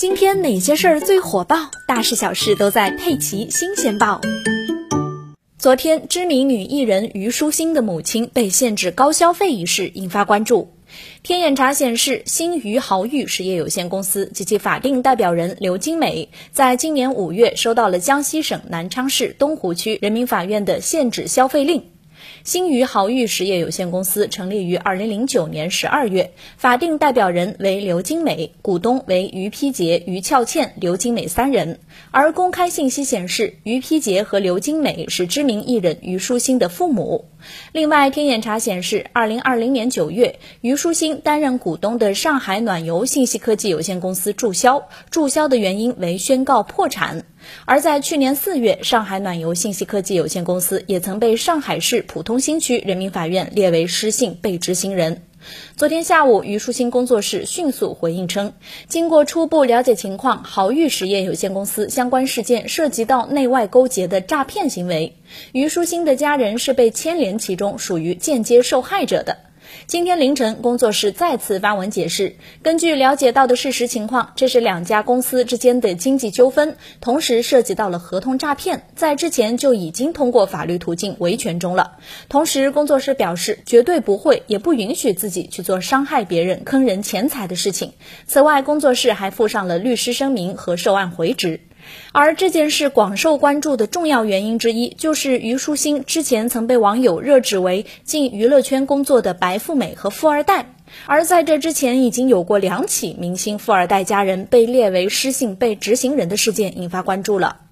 今天哪些事儿最火爆？大事小事都在《佩奇新鲜报》。昨天，知名女艺人虞书欣的母亲被限制高消费一事引发关注。天眼查显示，新余豪裕实业有限公司及其法定代表人刘金美，在今年五月收到了江西省南昌市东湖区人民法院的限制消费令。新余豪裕实业有限公司成立于二零零九年十二月，法定代表人为刘金美，股东为于丕杰、于俏倩、刘金美三人。而公开信息显示，于丕杰和刘金美是知名艺人虞书欣的父母。另外，天眼查显示，二零二零年九月，虞书欣担任股东的上海暖游信息科技有限公司注销，注销的原因为宣告破产。而在去年四月，上海暖游信息科技有限公司也曾被上海市浦东新区人民法院列为失信被执行人。昨天下午，虞书欣工作室迅速回应称，经过初步了解情况，豪裕实业有限公司相关事件涉及到内外勾结的诈骗行为，虞书欣的家人是被牵连其中，属于间接受害者的。今天凌晨，工作室再次发文解释，根据了解到的事实情况，这是两家公司之间的经济纠纷，同时涉及到了合同诈骗，在之前就已经通过法律途径维权中了。同时，工作室表示绝对不会也不允许自己去做伤害别人、坑人钱财的事情。此外，工作室还附上了律师声明和受案回执。而这件事广受关注的重要原因之一，就是虞书欣之前曾被网友热指为进娱乐圈工作的白富美和富二代。而在这之前，已经有过两起明星富二代家人被列为失信被执行人的事件，引发关注了。